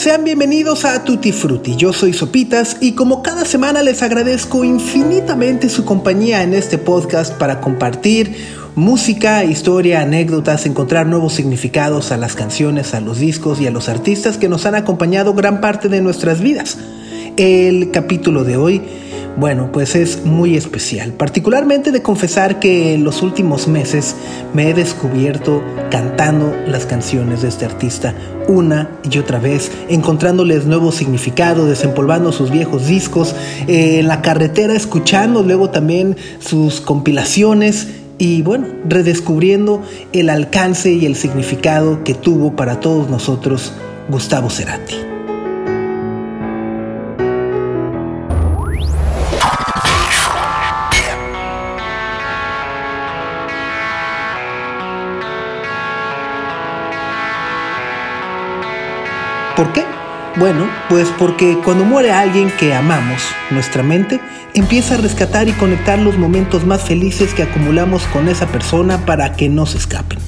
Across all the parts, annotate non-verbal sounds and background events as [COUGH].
Sean bienvenidos a Tutti Frutti. Yo soy Sopitas y como cada semana les agradezco infinitamente su compañía en este podcast para compartir música, historia, anécdotas, encontrar nuevos significados a las canciones, a los discos y a los artistas que nos han acompañado gran parte de nuestras vidas. El capítulo de hoy bueno, pues es muy especial, particularmente de confesar que en los últimos meses me he descubierto cantando las canciones de este artista una y otra vez, encontrándoles nuevo significado, desempolvando sus viejos discos, eh, en la carretera escuchando luego también sus compilaciones y bueno, redescubriendo el alcance y el significado que tuvo para todos nosotros Gustavo Cerati. ¿Por qué? Bueno, pues porque cuando muere alguien que amamos, nuestra mente empieza a rescatar y conectar los momentos más felices que acumulamos con esa persona para que no se escapen.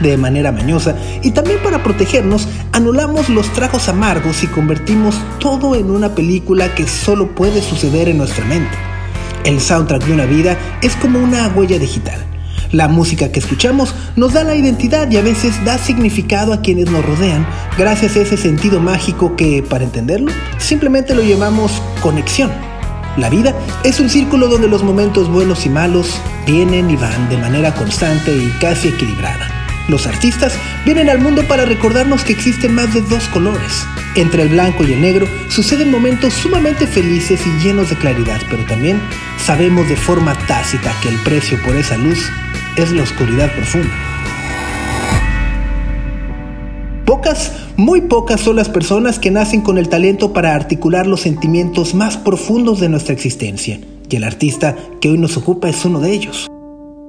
De manera mañosa y también para protegernos, anulamos los tragos amargos y convertimos todo en una película que solo puede suceder en nuestra mente. El soundtrack de una vida es como una huella digital la música que escuchamos nos da la identidad y a veces da significado a quienes nos rodean gracias a ese sentido mágico que, para entenderlo, simplemente lo llamamos conexión. La vida es un círculo donde los momentos buenos y malos vienen y van de manera constante y casi equilibrada. Los artistas vienen al mundo para recordarnos que existen más de dos colores. Entre el blanco y el negro suceden momentos sumamente felices y llenos de claridad, pero también sabemos de forma tácita que el precio por esa luz es la oscuridad profunda. Pocas, muy pocas son las personas que nacen con el talento para articular los sentimientos más profundos de nuestra existencia, y el artista que hoy nos ocupa es uno de ellos.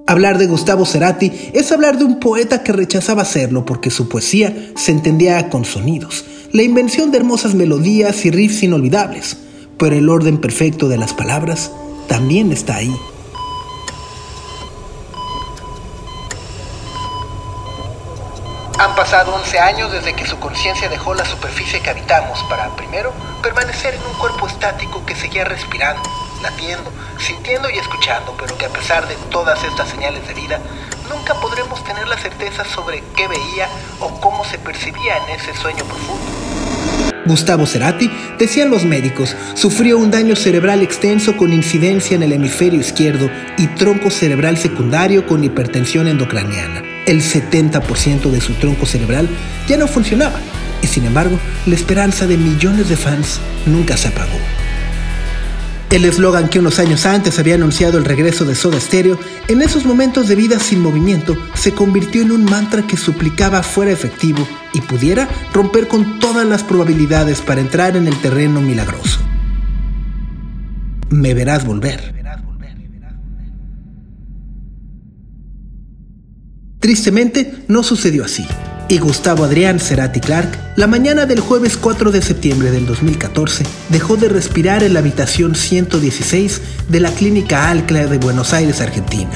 Hablar de Gustavo Cerati es hablar de un poeta que rechazaba hacerlo porque su poesía se entendía con sonidos, la invención de hermosas melodías y riffs inolvidables, pero el orden perfecto de las palabras también está ahí. Han pasado 11 años desde que su conciencia dejó la superficie que habitamos para, primero, permanecer en un cuerpo estático que seguía respirando, latiendo, sintiendo y escuchando, pero que a pesar de todas estas señales de vida, nunca podremos tener la certeza sobre qué veía o cómo se percibía en ese sueño profundo. Gustavo Cerati, decían los médicos, sufrió un daño cerebral extenso con incidencia en el hemisferio izquierdo y tronco cerebral secundario con hipertensión endocraniana el 70% de su tronco cerebral ya no funcionaba y sin embargo la esperanza de millones de fans nunca se apagó. El eslogan que unos años antes había anunciado el regreso de Soda Stereo, en esos momentos de vida sin movimiento, se convirtió en un mantra que suplicaba fuera efectivo y pudiera romper con todas las probabilidades para entrar en el terreno milagroso. Me verás volver. Tristemente, no sucedió así. Y Gustavo Adrián Cerati Clark, la mañana del jueves 4 de septiembre del 2014, dejó de respirar en la habitación 116 de la Clínica Alcla de Buenos Aires, Argentina.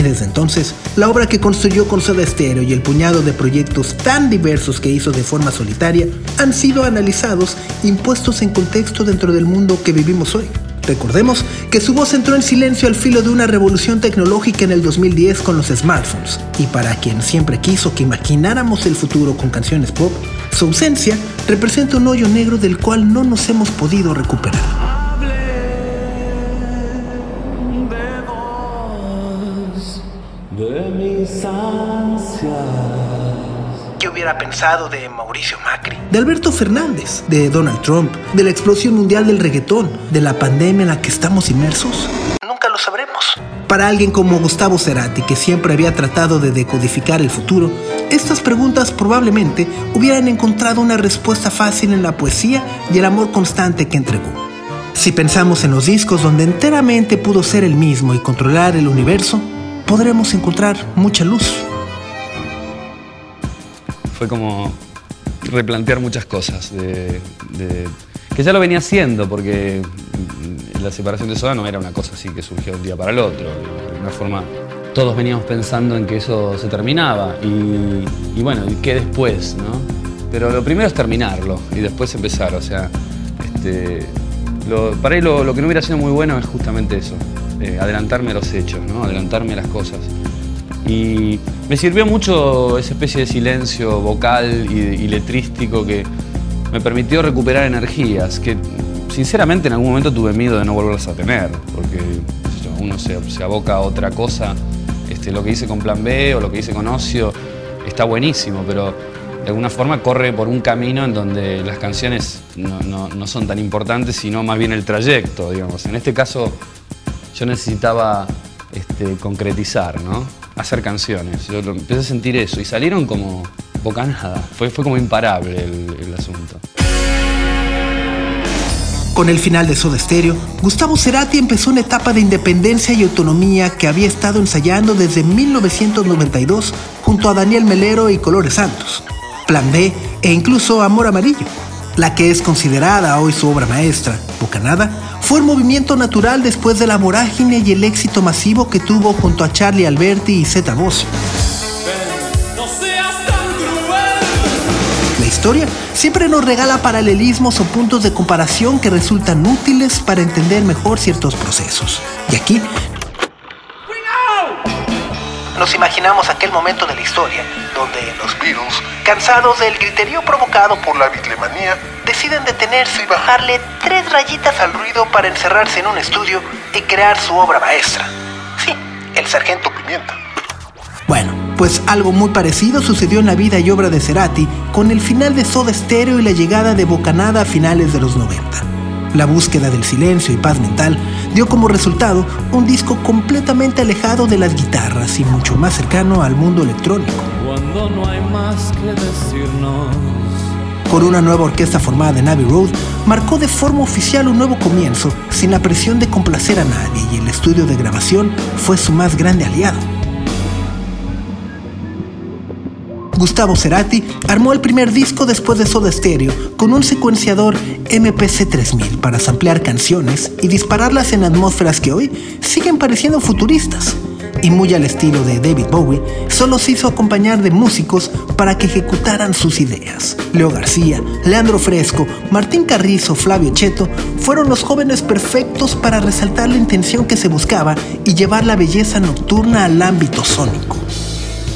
Y desde entonces, la obra que construyó con Soda Stereo y el puñado de proyectos tan diversos que hizo de forma solitaria han sido analizados impuestos en contexto dentro del mundo que vivimos hoy. Recordemos que su voz entró en silencio al filo de una revolución tecnológica en el 2010 con los smartphones, y para quien siempre quiso que imagináramos el futuro con canciones pop, su ausencia representa un hoyo negro del cual no nos hemos podido recuperar. ¿Qué hubiera pensado de Mauricio Macri? de Alberto Fernández, de Donald Trump, de la explosión mundial del reggaetón, de la pandemia en la que estamos inmersos? Nunca lo sabremos. Para alguien como Gustavo Cerati, que siempre había tratado de decodificar el futuro, estas preguntas probablemente hubieran encontrado una respuesta fácil en la poesía y el amor constante que entregó. Si pensamos en los discos donde enteramente pudo ser el mismo y controlar el universo, podremos encontrar mucha luz. Fue como replantear muchas cosas, que ya lo venía haciendo, porque la separación de Soda no era una cosa así que surgió de un día para el otro. De una forma, todos veníamos pensando en que eso se terminaba y, bueno, ¿y qué después? ¿no? Pero lo primero es terminarlo y después empezar, o sea, este, para él lo, que no hubiera sido muy bueno es justamente eso, eh, adelantarme a los hechos, ¿no? adelantarme a las cosas. Y me sirvió mucho esa especie de silencio vocal y, letrístico que me permitió recuperar energías, que sinceramente en algún momento tuve miedo de no volverlas a tener, porque uno se, aboca a otra cosa. Este, lo que hice con Plan B o lo que hice con Ocio está buenísimo, pero de alguna forma corre por un camino en donde las canciones no, son tan importantes, sino más bien el trayecto, digamos. En este caso yo necesitaba este, concretizar, ¿no? Hacer canciones. Yo empecé a sentir eso y salieron como bocanada. Fue, fue como imparable el, asunto. Con el final de Soda Stereo, Gustavo Cerati empezó una etapa de independencia y autonomía que había estado ensayando desde 1992 junto a Daniel Melero y Colores Santos. Plan B e incluso Amor Amarillo. La que es considerada hoy su obra maestra, Bocanada, fue el movimiento natural después de la vorágine y el éxito masivo que tuvo junto a Charlie Alberti y Zeta Bosio. La historia siempre nos regala paralelismos o puntos de comparación que resultan útiles para entender mejor ciertos procesos. Y aquí nos imaginamos aquel momento de la historia donde los Beatles, cansados del griterío provocado por la bitlemanía, deciden detenerse y bajarle tres rayitas al ruido para encerrarse en un estudio y crear su obra maestra. Sí, el Sargento Pimienta. Bueno, pues algo muy parecido sucedió en la vida y obra de Cerati con el final de Soda Stereo y la llegada de Bocanada a finales de los 90. La búsqueda del silencio y paz mental dio como resultado un disco completamente alejado de las guitarras y mucho más cercano al mundo electrónico. Cuando no hay más que decirnos. Con una nueva orquesta formada en Abbey Road, marcó de forma oficial un nuevo comienzo, sin la presión de complacer a nadie, y el estudio de grabación fue su más grande aliado. Gustavo Cerati armó el primer disco después de Soda Stereo con un secuenciador MPC 3000 para samplear canciones y dispararlas en atmósferas que hoy siguen pareciendo futuristas. Y muy al estilo de David Bowie, solo se hizo acompañar de músicos para que ejecutaran sus ideas. Leo García, Leandro Fresco, Martín Carrizo, Flavio Cheto fueron los jóvenes perfectos para resaltar la intención que se buscaba y llevar la belleza nocturna al ámbito sónico.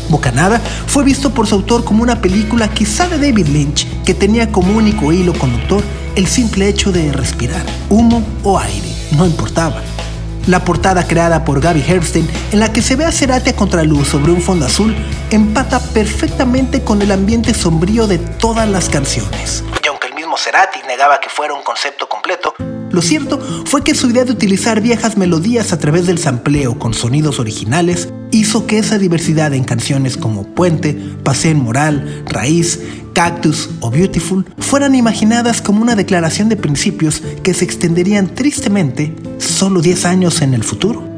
Bocanada fue visto por su autor como una película quizá de David Lynch que tenía como único hilo conductor el simple hecho de respirar, humo o aire, no importaba. La portada creada por Gaby Herstein, en la que se ve a Cerati a contraluz sobre un fondo azul, empata perfectamente con el ambiente sombrío de todas las canciones. Y aunque el mismo Cerati negaba que fuera un concepto completo, lo cierto fue que su idea de utilizar viejas melodías a través del sampleo con sonidos originales hizo que esa diversidad en canciones como Puente, Paseo Moral, Raíz, Cactus o Beautiful fueran imaginadas como una declaración de principios que se extenderían tristemente solo 10 años en el futuro.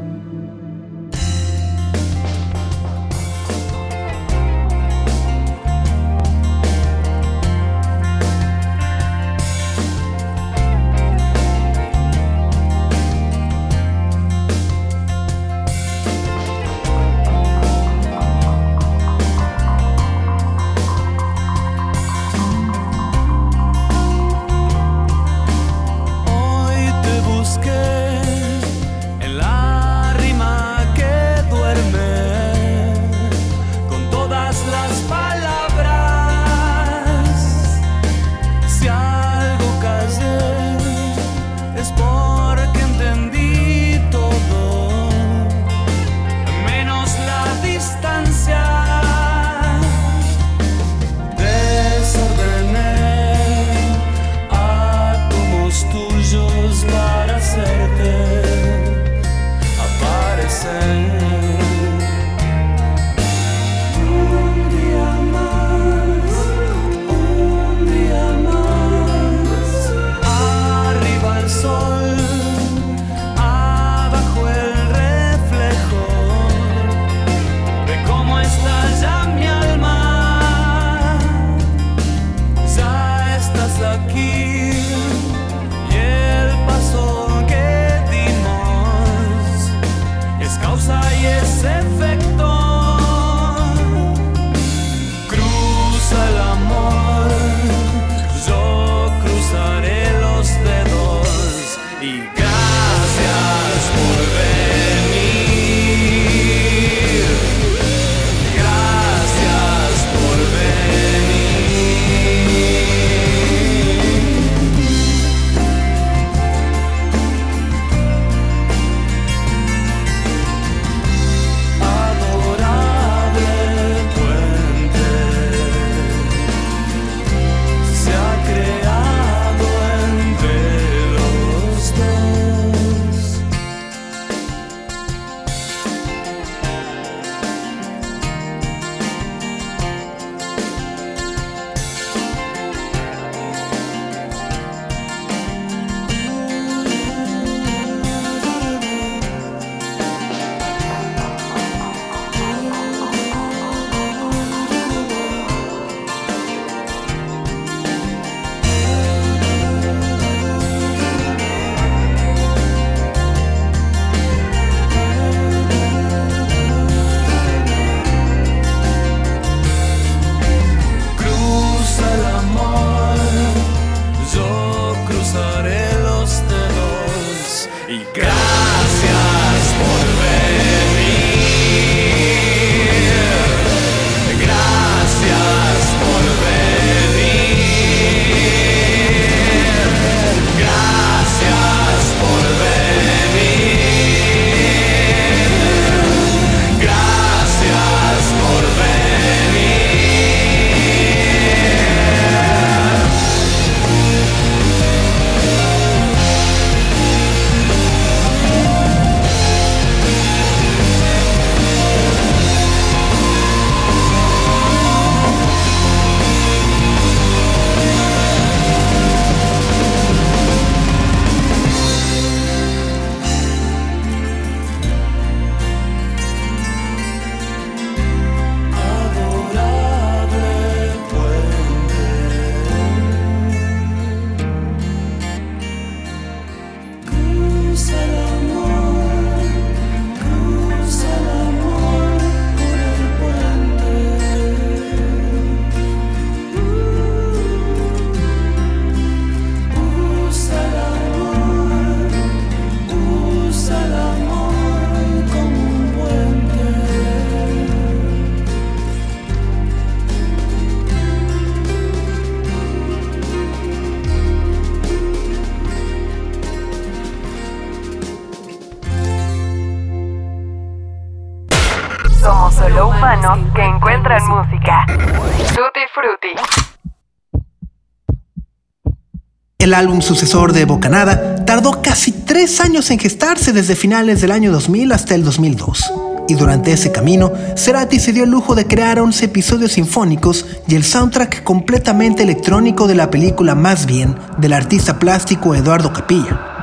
El álbum sucesor de Bocanada tardó casi tres años en gestarse desde finales del año 2000 hasta el 2002. Y durante ese camino, Cerati se dio el lujo de crear 11 episodios sinfónicos y el soundtrack completamente electrónico de la película Más bien del artista plástico Eduardo Capilla.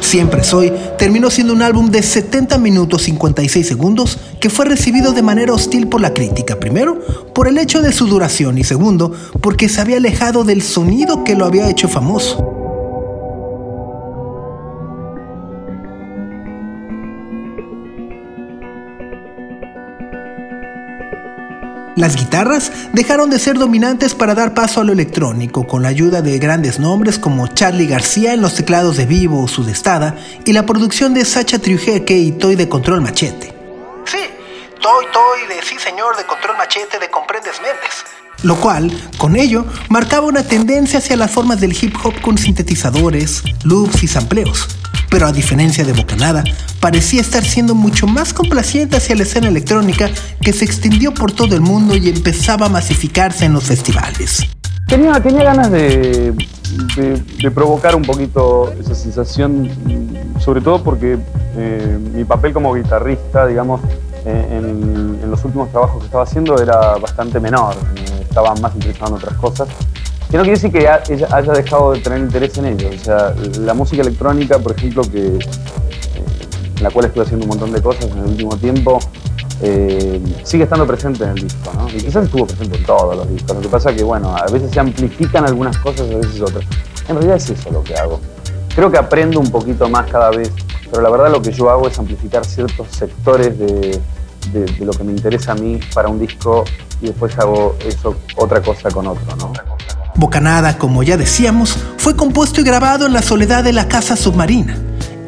Siempre Soy terminó siendo un álbum de 70 minutos 56 segundos que fue recibido de manera hostil por la crítica. Primero, por el hecho de su duración y segundo, porque se había alejado del sonido que lo había hecho famoso. Las guitarras dejaron de ser dominantes para dar paso a lo electrónico, con la ayuda de grandes nombres como Charlie García en los teclados de Vivo o Sudestada y la producción de Sacha Triujeque y Toy de Control Machete. Sí, Toy Toy de Sí Señor de Control Machete de Comprendes Méndez. Lo cual, con ello, marcaba una tendencia hacia las formas del hip hop con sintetizadores, loops y sampleos, pero a diferencia de Bocanada, parecía estar siendo mucho más complaciente hacia la escena electrónica que se extendió por todo el mundo y empezaba a masificarse en los festivales. Tenía, tenía ganas de, provocar un poquito esa sensación, sobre todo porque eh, mi papel como guitarrista, digamos, en, en, los últimos trabajos que estaba haciendo era bastante menor, estaba más interesado en otras cosas. Que no quiere decir que haya dejado de tener interés en ello. O sea, la música electrónica, por ejemplo, que, en eh, la cual estuve haciendo un montón de cosas en el último tiempo, eh, sigue estando presente en el disco, ¿no? Y quizás estuvo presente en todos los discos. Lo que pasa es que, bueno, a veces se amplifican algunas cosas, a veces otras. En realidad es eso lo que hago. Creo que aprendo un poquito más cada vez, pero la verdad lo que yo hago es amplificar ciertos sectores de, de lo que me interesa a mí para un disco y después hago eso, otra cosa con otro, ¿no? Bocanada, como ya decíamos, fue compuesto y grabado en la soledad de la Casa Submarina,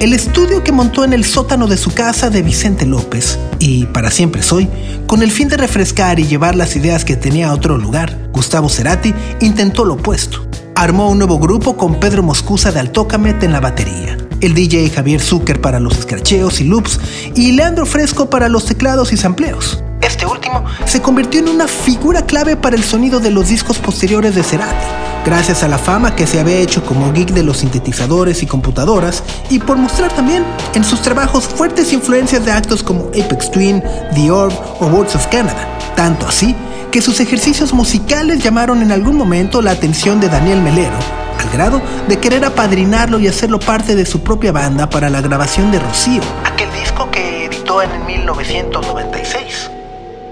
el estudio que montó en el sótano de su casa de Vicente López, y para siempre soy, con el fin de refrescar y llevar las ideas que tenía a otro lugar, Gustavo Cerati intentó lo opuesto. Armó un nuevo grupo con Pedro Moscusa de Altocamet en la batería, el DJ Javier Zucker para los escracheos y loops y Leandro Fresco para los teclados y sampleos. Este último se convirtió en una figura clave para el sonido de los discos posteriores de Cerati, gracias a la fama que se había hecho como geek de los sintetizadores y computadoras, y por mostrar también en sus trabajos fuertes influencias de actos como Apex Twin, The Orb o Words of Canada. Tanto así que sus ejercicios musicales llamaron en algún momento la atención de Daniel Melero, al grado de querer apadrinarlo y hacerlo parte de su propia banda para la grabación de Rocío, aquel disco que editó en 1996.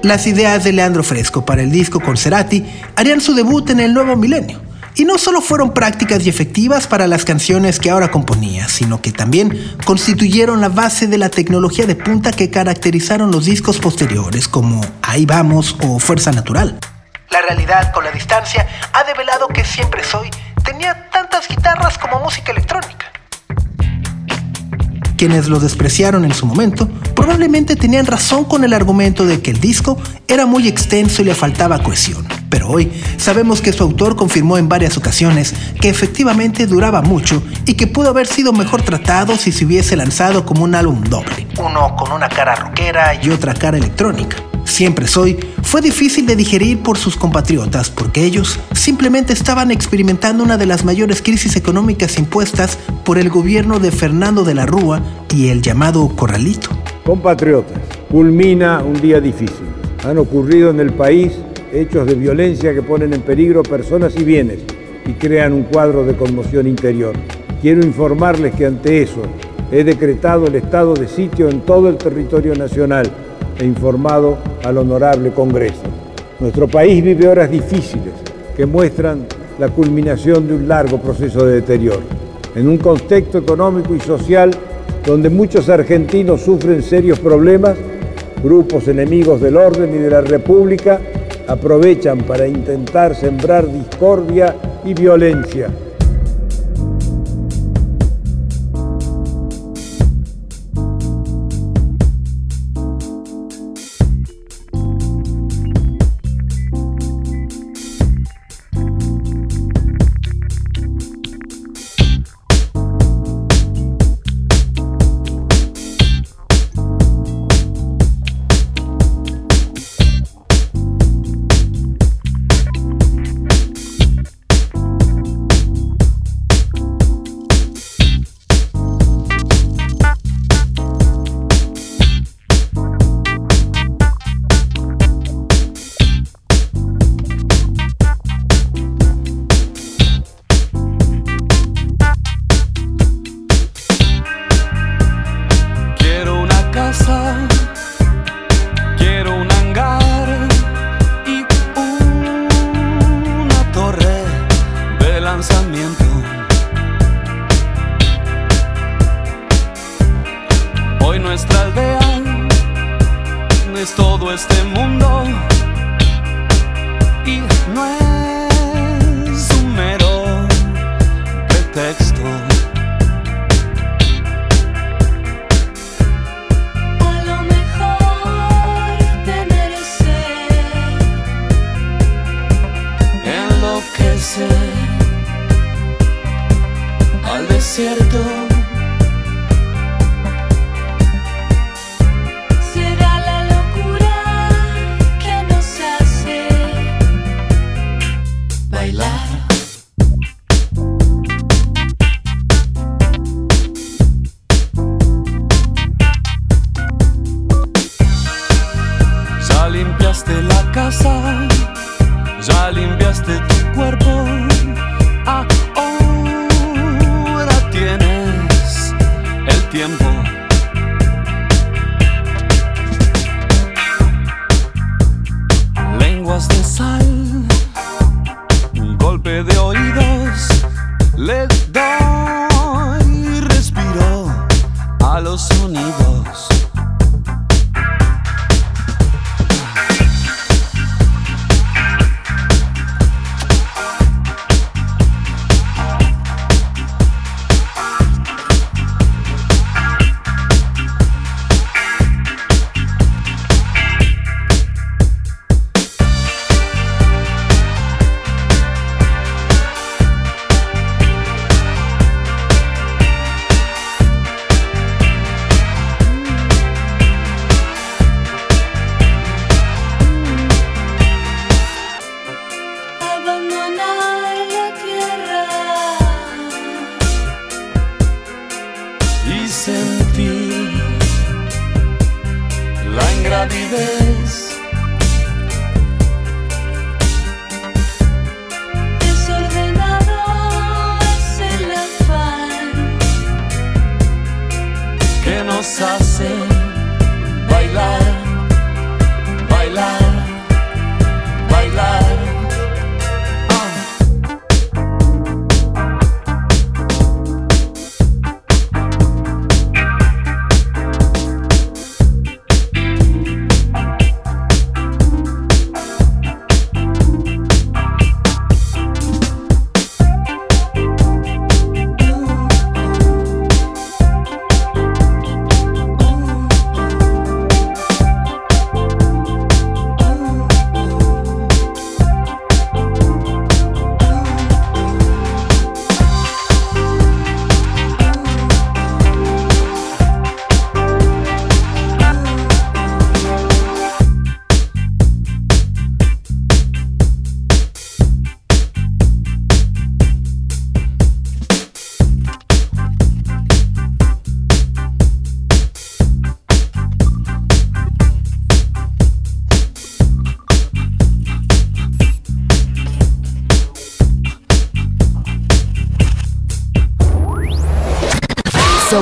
Las ideas de Leandro Fresco para el disco con Cerati harían su debut en el nuevo milenio. Y no solo fueron prácticas y efectivas para las canciones que ahora componía, sino que también constituyeron la base de la tecnología de punta que caracterizaron los discos posteriores, como Ahí vamos o Fuerza Natural. La realidad con la distancia ha develado que Siempre Soy tenía tantas guitarras como música electrónica. Quienes lo despreciaron en su momento probablemente tenían razón con el argumento de que el disco era muy extenso y le faltaba cohesión. Pero hoy sabemos que su autor confirmó en varias ocasiones que efectivamente duraba mucho y que pudo haber sido mejor tratado si se hubiese lanzado como un álbum doble, uno con una cara rockera y otra cara electrónica. Siempre Soy fue difícil de digerir por sus compatriotas porque ellos simplemente estaban experimentando una de las mayores crisis económicas impuestas por el gobierno de Fernando de la Rúa y el llamado Corralito. Compatriotas, culmina un día difícil. Han ocurrido en el país hechos de violencia que ponen en peligro personas y bienes y crean un cuadro de conmoción interior. Quiero informarles que ante eso he decretado el estado de sitio en todo el territorio nacional e informado al honorable Congreso. Nuestro país vive horas difíciles que muestran la culminación de un largo proceso de deterioro. En un contexto económico y social donde muchos argentinos sufren serios problemas, grupos enemigos del orden y de la República aprovechan para intentar sembrar discordia y violencia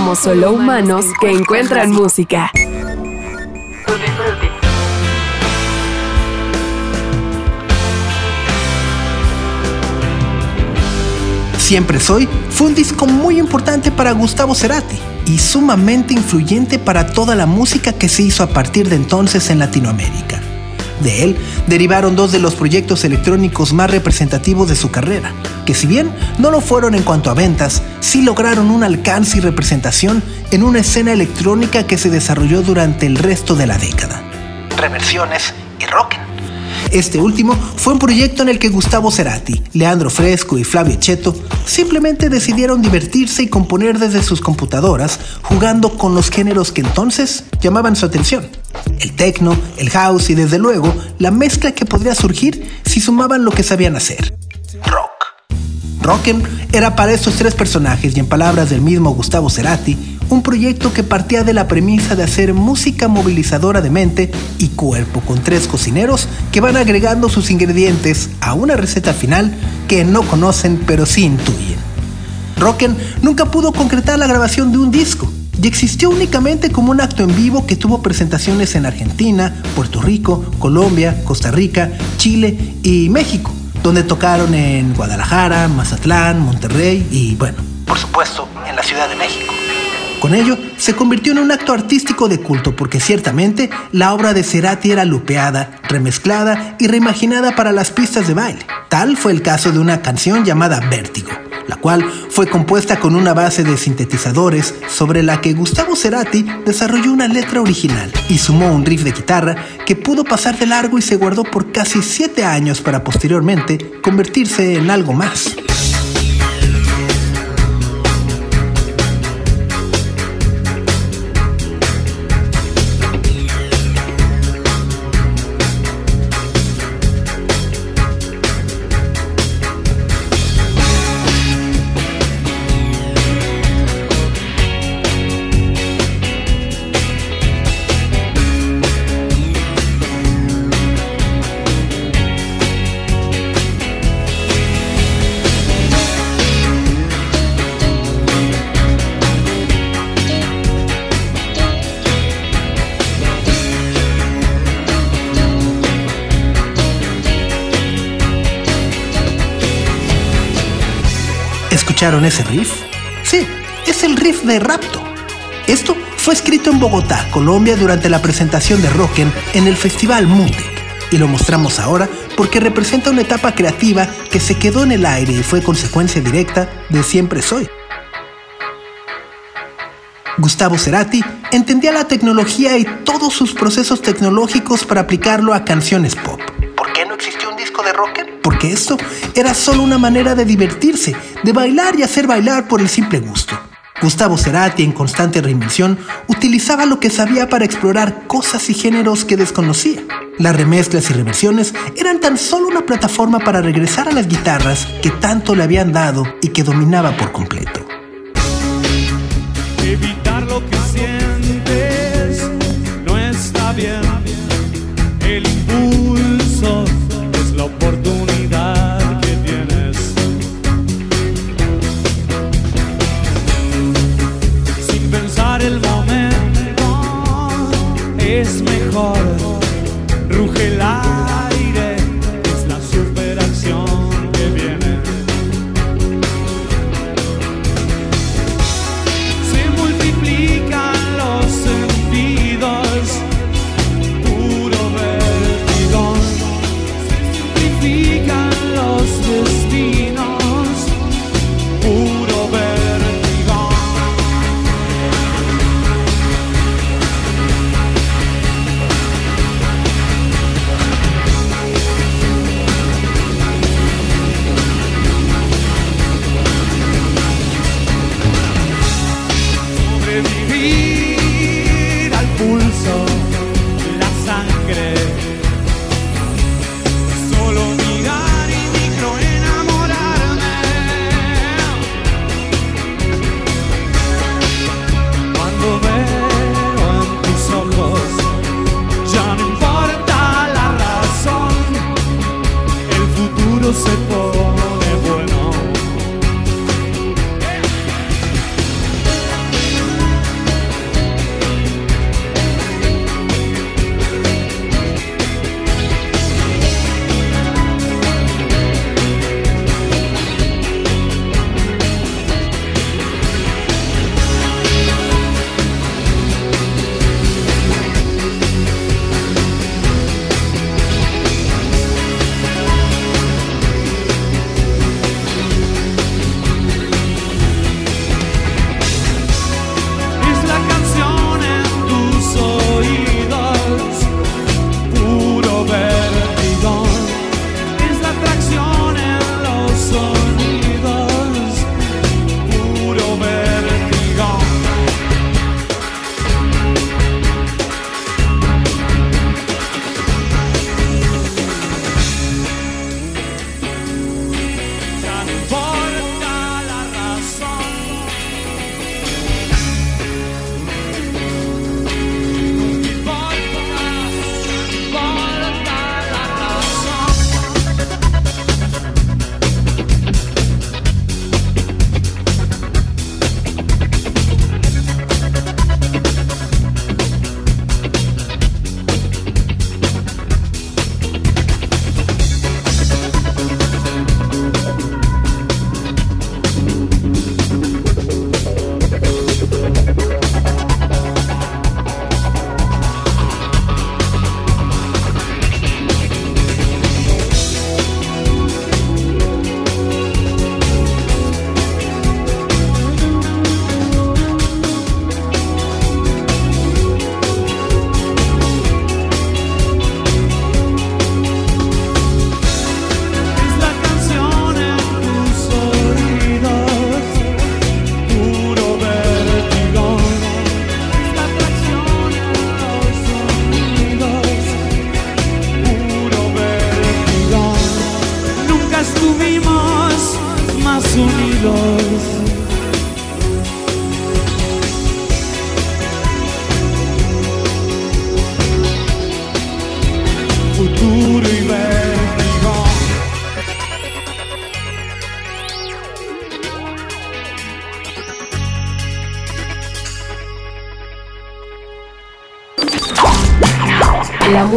Somos solo humanos que encuentran música. Siempre Soy fue un disco muy importante para Gustavo Cerati y sumamente influyente para toda la música que se hizo a partir de entonces en Latinoamérica. De él derivaron dos de los proyectos electrónicos más representativos de su carrera, que si bien no lo fueron en cuanto a ventas, sí lograron un alcance y representación en una escena electrónica que se desarrolló durante el resto de la década. Reversiones y rock. Este último fue un proyecto en el que Gustavo Cerati, Leandro Fresco y Flavio Cheto simplemente decidieron divertirse y componer desde sus computadoras, jugando con los géneros que entonces llamaban su atención. El techno, el house y desde luego la mezcla que podría surgir si sumaban lo que sabían hacer. Rock. Rock'em era para estos tres personajes y en palabras del mismo Gustavo Cerati, un proyecto que partía de la premisa de hacer música movilizadora de mente y cuerpo con tres cocineros que van agregando sus ingredientes a una receta final que no conocen pero sí intuyen. Rock'em nunca pudo concretar la grabación de un disco y existió únicamente como un acto en vivo que tuvo presentaciones en Argentina, Puerto Rico, Colombia, Costa Rica, Chile y México donde tocaron en Guadalajara, Mazatlán, Monterrey y, bueno, por supuesto, en la Ciudad de México. Con ello, se convirtió en un acto artístico de culto porque ciertamente la obra de Cerati era lupeada, remezclada y reimaginada para las pistas de baile. Tal fue el caso de una canción llamada Vértigo, la cual fue compuesta con una base de sintetizadores sobre la que Gustavo Cerati desarrolló una letra original y sumó un riff de guitarra que pudo pasar de largo y se guardó por casi siete años para posteriormente convertirse en algo más. ¿Escucharon ese riff? Sí, es el riff de Rapto. Esto fue escrito en Bogotá, Colombia, durante la presentación de Rocken en el Festival Mutec. Y lo mostramos ahora porque representa una etapa creativa que se quedó en el aire y fue consecuencia directa de Siempre Soy. Gustavo Cerati entendía la tecnología y todos sus procesos tecnológicos para aplicarlo a canciones pop. ¿Por qué no existió un disco de rocker? Porque esto era solo una manera de divertirse, de bailar y hacer bailar por el simple gusto. Gustavo Cerati, en constante reinvención, utilizaba lo que sabía para explorar cosas y géneros que desconocía. Las remezclas y reversiones eran tan solo una plataforma para regresar a las guitarras que tanto le habían dado y que dominaba por completo.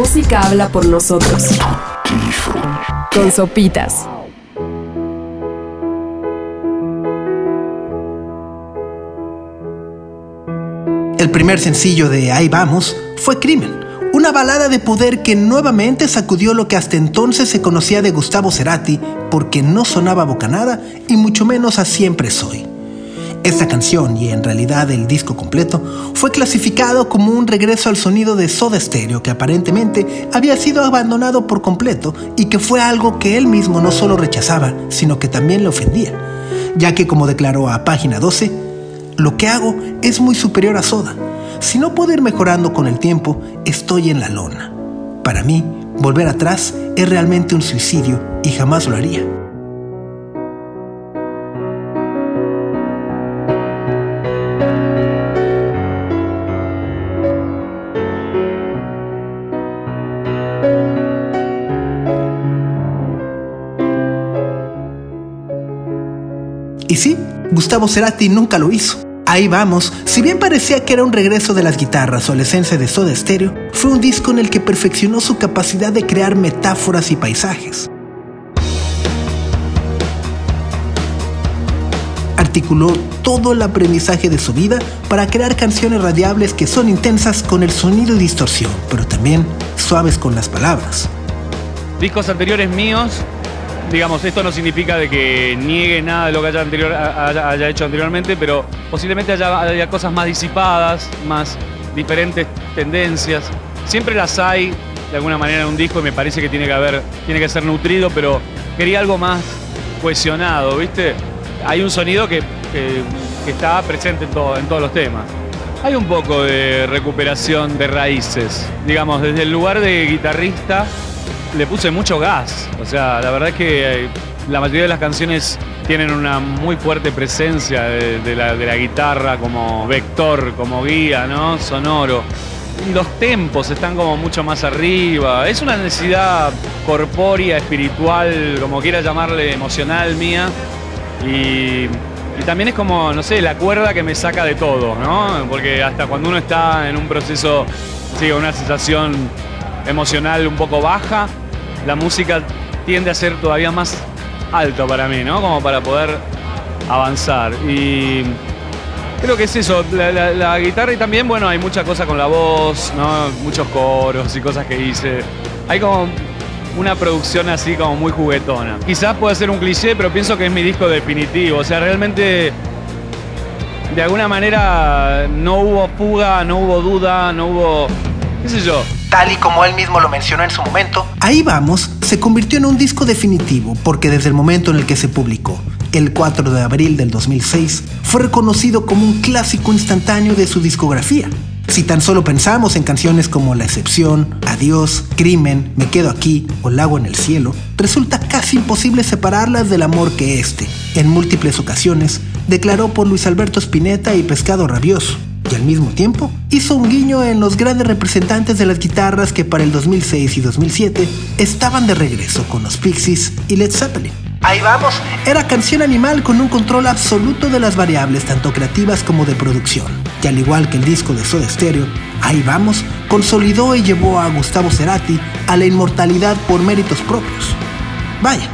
música habla por nosotros. Con sopitas. El primer sencillo de Ahí Vamos fue Crimen, una balada de poder que nuevamente sacudió lo que hasta entonces se conocía de Gustavo Cerati, porque no sonaba bocanada y mucho menos a Siempre Soy. Esta canción, y en realidad el disco completo, fue clasificado como un regreso al sonido de Soda Stereo que aparentemente había sido abandonado por completo y que fue algo que él mismo no solo rechazaba, sino que también le ofendía, ya que como declaró a página 12, lo que hago es muy superior a Soda. Si no puedo ir mejorando con el tiempo, estoy en la lona. Para mí, volver atrás es realmente un suicidio y jamás lo haría. Y sí, Gustavo Cerati nunca lo hizo. Ahí vamos, si bien parecía que era un regreso de las guitarras o la esencia de Soda Stereo, fue un disco en el que perfeccionó su capacidad de crear metáforas y paisajes. Articuló todo el aprendizaje de su vida para crear canciones radiables que son intensas con el sonido y distorsión, pero también suaves con las palabras. Discos anteriores míos digamos, esto no significa de que niegue nada de lo que haya, hecho anteriormente, pero posiblemente haya, haya, cosas más disipadas, más diferentes tendencias. Siempre las hay de alguna manera en un disco y me parece que tiene que haber, tiene que ser nutrido, pero quería algo más cohesionado, ¿viste? Hay un sonido que, que, que está presente en, todo, en todos los temas. Hay un poco de recuperación de raíces, digamos, desde el lugar de guitarrista le puse mucho gas. O sea, la verdad es que eh, la mayoría de las canciones tienen una muy fuerte presencia de, la, guitarra como vector, como guía, ¿no? Sonoro. Los tempos están como mucho más arriba. Es una necesidad corpórea, espiritual, como quiera llamarle, emocional mía. Y, y también es como, no sé, la cuerda que me saca de todo, ¿no? Porque hasta cuando uno está en un proceso, sí, una sensación emocional un poco baja, la música tiende a ser todavía más alto para mí, ¿no? Como para poder avanzar. Y creo que es eso, la, guitarra y también, bueno, hay mucha cosa con la voz, ¿no? Muchos coros y cosas que hice. Hay como una producción así como muy juguetona. Quizás puede ser un cliché, pero pienso que es mi disco definitivo. O sea, realmente de alguna manera no hubo fuga, no hubo duda, no hubo, qué sé yo, Tal y como él mismo lo mencionó en su momento, Ahí vamos se convirtió en un disco definitivo porque desde el momento en el que se publicó, el 4 de abril del 2006, fue reconocido como un clásico instantáneo de su discografía. Si tan solo pensamos en canciones como La Excepción, Adiós, Crimen, Me Quedo Aquí o Lago en el Cielo, resulta casi imposible separarlas del amor que este, en múltiples ocasiones, declaró por Luis Alberto Spinetta y Pescado Rabioso y al mismo tiempo hizo un guiño en los grandes representantes de las guitarras que para el 2006 y 2007 estaban de regreso con los Pixies y Led Zeppelin. Ahí vamos, era canción animal con un control absoluto de las variables tanto creativas como de producción. Y al igual que el disco de Soda Stereo, Ahí vamos, consolidó y llevó a Gustavo Cerati a la inmortalidad por méritos propios. Vaya,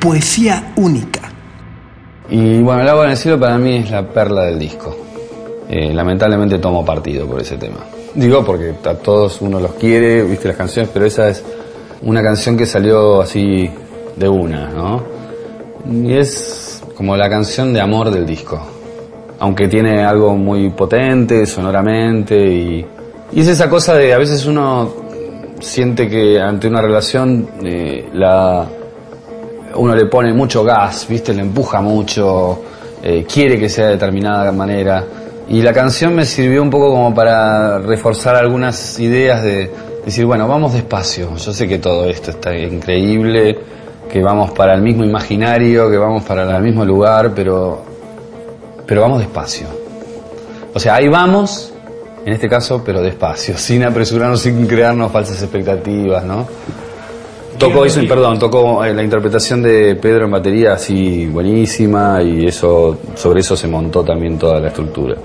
poesía única. Y bueno, El agua en el cielo para mí es la perla del disco. Eh, lamentablemente tomo partido por ese tema. Digo porque a todos uno los quiere, viste las canciones, pero esa es una canción que salió así de una, ¿no? Y es como la canción de amor del disco. Aunque tiene algo muy potente sonoramente y, y es esa cosa de a veces uno siente que ante una relación eh, la, uno le pone mucho gas, ¿viste? Le empuja mucho, eh, quiere que sea de determinada manera. Y la canción me sirvió un poco como para reforzar algunas ideas de decir, bueno, vamos despacio. Yo sé que todo esto está increíble, que vamos para el mismo imaginario, que vamos para el mismo lugar, pero, pero vamos despacio. O sea, ahí vamos, en este caso, pero despacio, [LAUGHS] sin apresurarnos, sin crearnos falsas expectativas, ¿no? Tocó eso, perdón, tocó la interpretación de Pedro en batería así buenísima y eso sobre eso se montó también toda la estructura.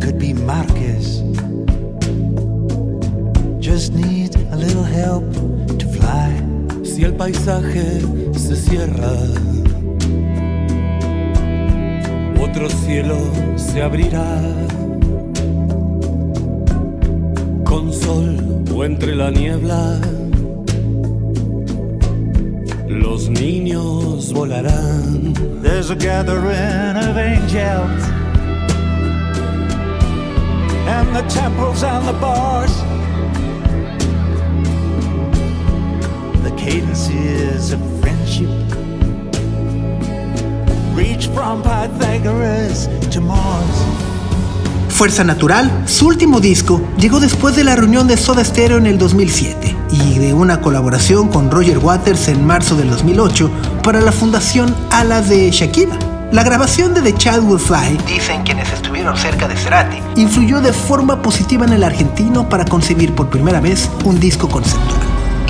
could be Marquez. Just need a little help to fly. Si el paisaje se cierra, otro cielo se abrirá. Con sol o entre la niebla, los niños volarán. There's a gathering of angels. And the temples and the bars. The cadences of friendship reach from Pythagoras to Mars. Fuerza Natural, su último disco, llegó después de la reunión de Soda Stereo en el 2007 y de una colaboración con Roger Waters en marzo del 2008 para la fundación Alas de Shakira. La grabación de The Child Will Fly, dicen quienes estuvieron cerca de Cerati, influyó de forma positiva en el argentino para concebir por primera vez un disco conceptual.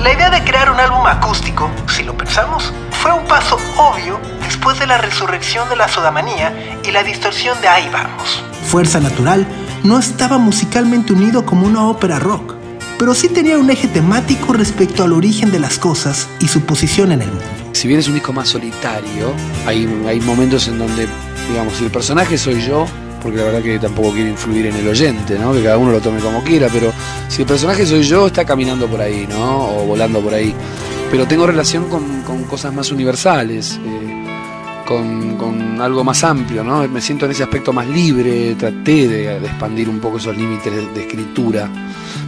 La idea de crear un álbum acústico, si lo pensamos, fue un paso obvio después de la resurrección de la sodamanía y la distorsión de Ahí vamos. Fuerza Natural no estaba musicalmente unido como una ópera rock, pero sí tenía un eje temático respecto al origen de las cosas y su posición en el mundo. Si bien es un disco más solitario, hay, momentos en donde, digamos, si el personaje soy yo, porque la verdad que tampoco quiero influir en el oyente, ¿no? Que cada uno lo tome como quiera, pero si el personaje soy yo, está caminando por ahí, ¿no? O volando por ahí. Pero tengo relación con, cosas más universales, eh, con, algo más amplio, ¿no? Me siento en ese aspecto más libre, traté de, de expandir un poco esos límites de, de escritura,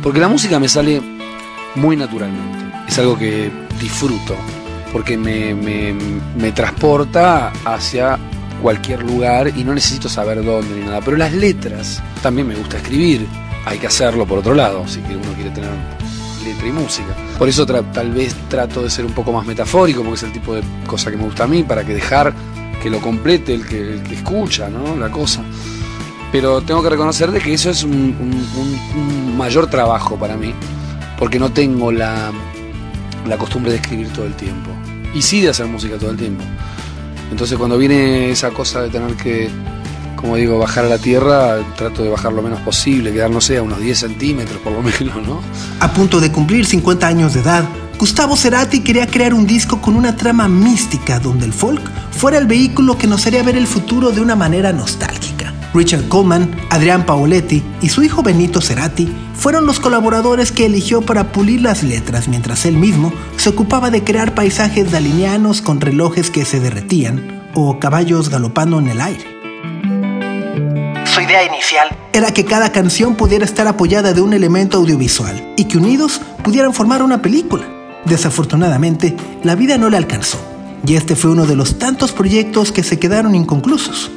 porque la música me sale muy naturalmente, es algo que disfruto, porque me, me, me transporta hacia cualquier lugar y no necesito saber dónde ni nada. Pero las letras también me gusta escribir. Hay que hacerlo por otro lado, si uno quiere tener letra y música. Por eso tal vez trato de ser un poco más metafórico, porque es el tipo de cosa que me gusta a mí, para que dejar que lo complete el que, el que escucha, ¿no? La cosa. Pero tengo que reconocer que eso es un- un mayor trabajo para mí, porque no tengo la, la costumbre de escribir todo el tiempo. Y sí de hacer música todo el tiempo. Entonces cuando viene esa cosa de tener que, como digo, bajar a la tierra, trato de bajar lo menos posible, quedar, no a unos 10 centímetros por lo [LAUGHS] menos, ¿no? A punto de cumplir 50 años de edad, Gustavo Cerati quería crear un disco con una trama mística donde el folk fuera el vehículo que nos haría ver el futuro de una manera nostálgica. Richard Coleman, Adrián Paoletti y su hijo Benito Cerati fueron los colaboradores que eligió para pulir las letras mientras él mismo se ocupaba de crear paisajes dalinianos con relojes que se derretían o caballos galopando en el aire. Su idea inicial era que cada canción pudiera estar apoyada de un elemento audiovisual y que unidos pudieran formar una película. Desafortunadamente, la vida no le alcanzó y este fue uno de los tantos proyectos que se quedaron inconclusos.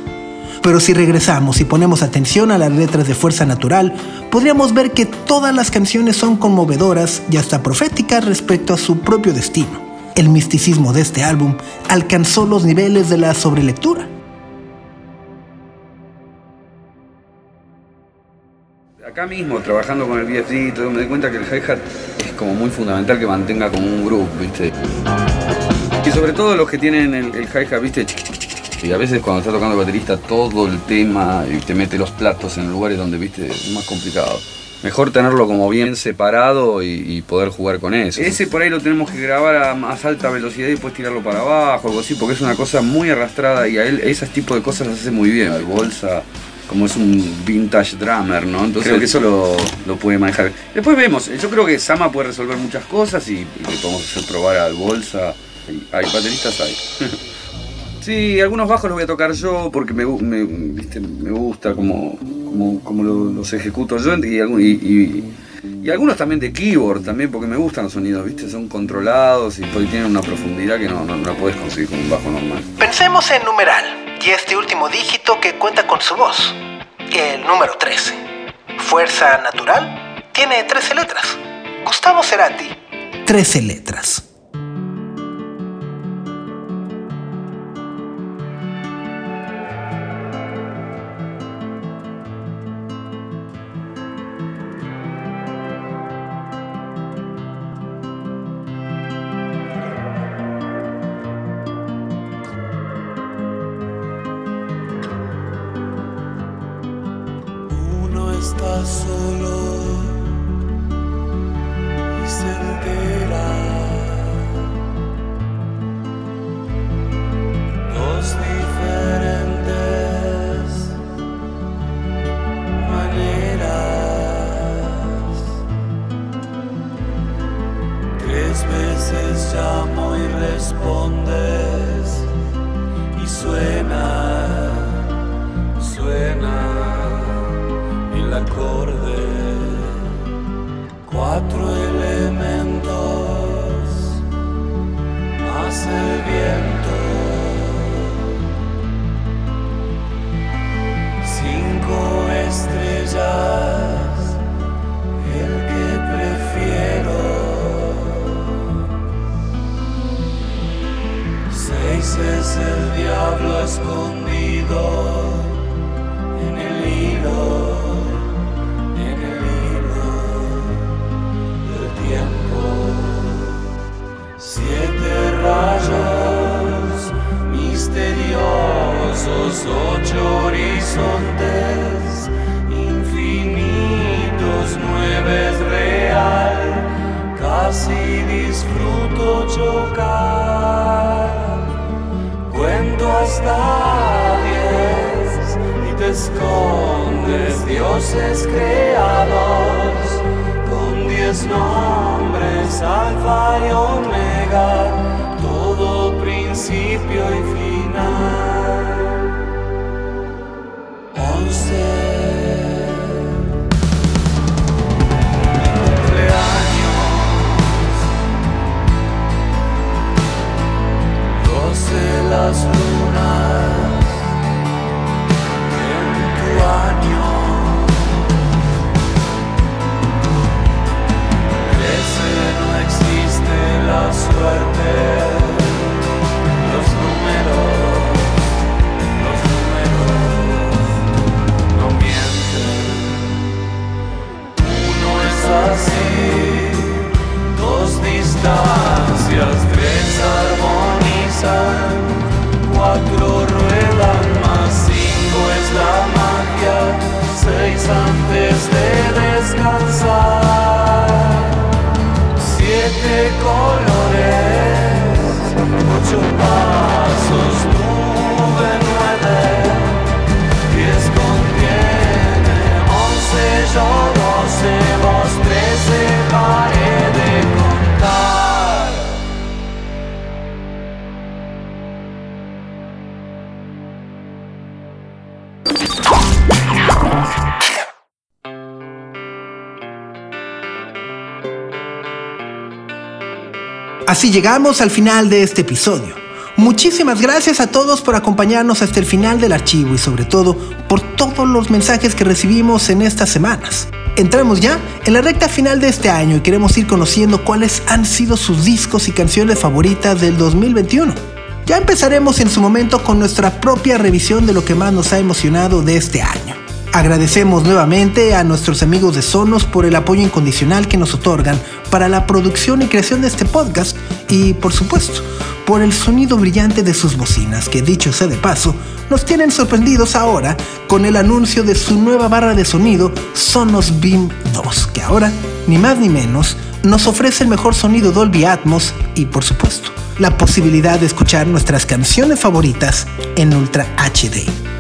Pero si regresamos y ponemos atención a las letras de Fuerza Natural, podríamos ver que todas las canciones son conmovedoras y hasta proféticas respecto a su propio destino. El misticismo de este álbum alcanzó los niveles de la sobrelectura. Acá mismo, trabajando con el BFD todo, me di cuenta que el hi-hat es como muy fundamental que mantenga como un groove, ¿viste? Y sobre todo los que tienen el, el hi-hat, ¿viste? Chiqui, chiqui, chiqui. Y a veces cuando está tocando el baterista todo el tema y te mete los platos en lugares donde, ¿viste? Es más complicado. Mejor tenerlo como bien separado y, y poder jugar con eso. Ese por ahí lo tenemos que grabar a más alta velocidad y después tirarlo para abajo, algo así, porque es una cosa muy arrastrada y a él ese tipo de cosas las hace muy bien. El bolsa, como es un vintage drummer, ¿no? Entonces creo que eso lo, lo puede manejar. Después vemos, yo creo que Sama puede resolver muchas cosas y, y le podemos hacer probar al bolsa. Hay bateristas, hay. [LAUGHS] Sí, algunos bajos los voy a tocar yo porque me, me, viste, me gusta como, como, como lo- los ejecuto yo y, y, y- y algunos también de keyboard también porque me gustan los sonidos, ¿viste? son controlados y tienen una profundidad que no, no, no la puedes conseguir con un bajo normal. Pensemos en numeral y este último dígito que cuenta con su voz, el número 13. Fuerza Natural tiene 13 letras. Gustavo Cerati, 13 letras. Llegamos al final de este episodio. Muchísimas gracias a todos por acompañarnos hasta el final del archivo y sobre todo por todos los mensajes que recibimos en estas semanas. Entramos ya en la recta final de este año y queremos ir conociendo cuáles han sido sus discos y canciones favoritas del 2021. Ya empezaremos en su momento con nuestra propia revisión de lo que más nos ha emocionado de este año. Agradecemos nuevamente a nuestros amigos de Sonos por el apoyo incondicional que nos otorgan para la producción y creación de este podcast y, por supuesto, por el sonido brillante de sus bocinas que, dicho sea de paso, nos tienen sorprendidos ahora con el anuncio de su nueva barra de sonido Sonos Beam 2, que ahora, ni más ni menos, nos ofrece el mejor sonido Dolby Atmos y, por supuesto, la posibilidad de escuchar nuestras canciones favoritas en Ultra HD.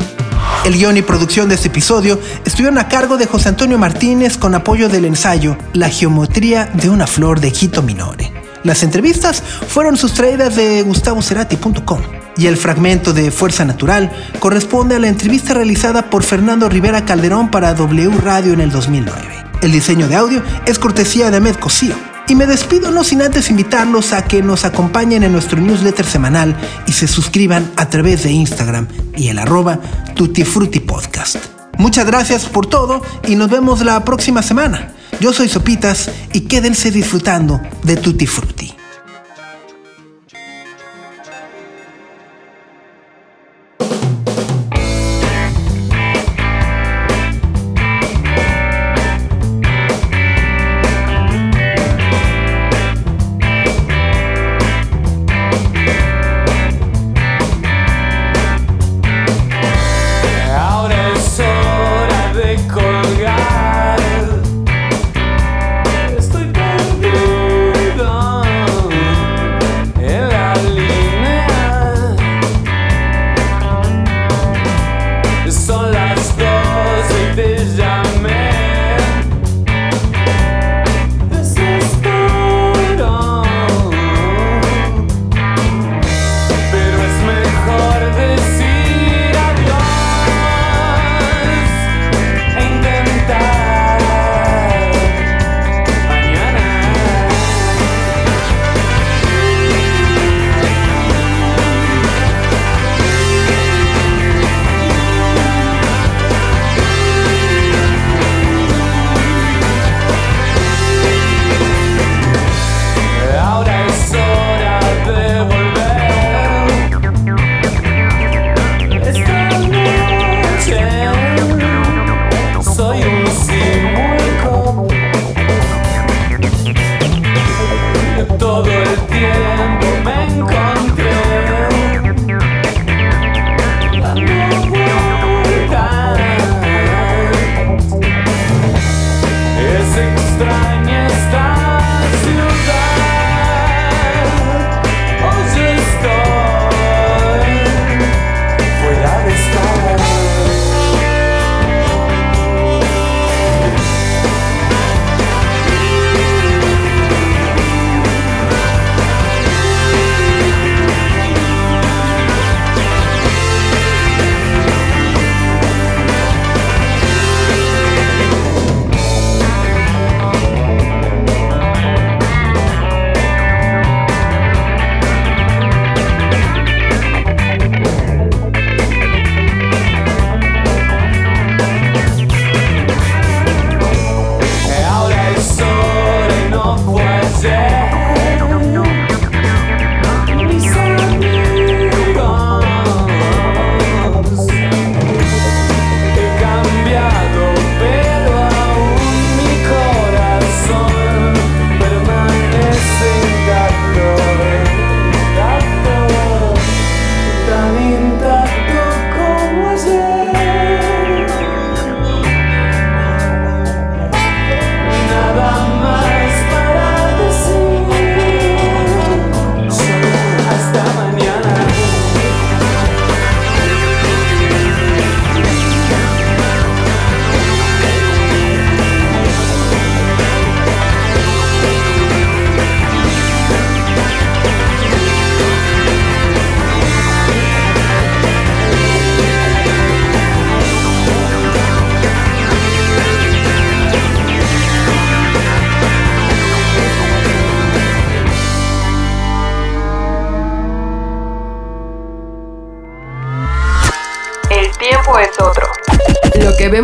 El guion y producción de este episodio estuvieron a cargo de José Antonio Martínez con apoyo del ensayo La geometría de una flor de Quito Minore. Las entrevistas fueron sustraídas de gustavocerati.com y el fragmento de Fuerza Natural corresponde a la entrevista realizada por Fernando Rivera Calderón para W Radio en el 2009. El diseño de audio es cortesía de Ahmed Cosío. Y me despido no sin antes invitarlos a que nos acompañen en nuestro newsletter semanal y se suscriban a través de Instagram y el arroba Tutti Podcast. Muchas gracias por todo y nos vemos la próxima semana. Yo soy Sopitas y quédense disfrutando de Tutti Frutti.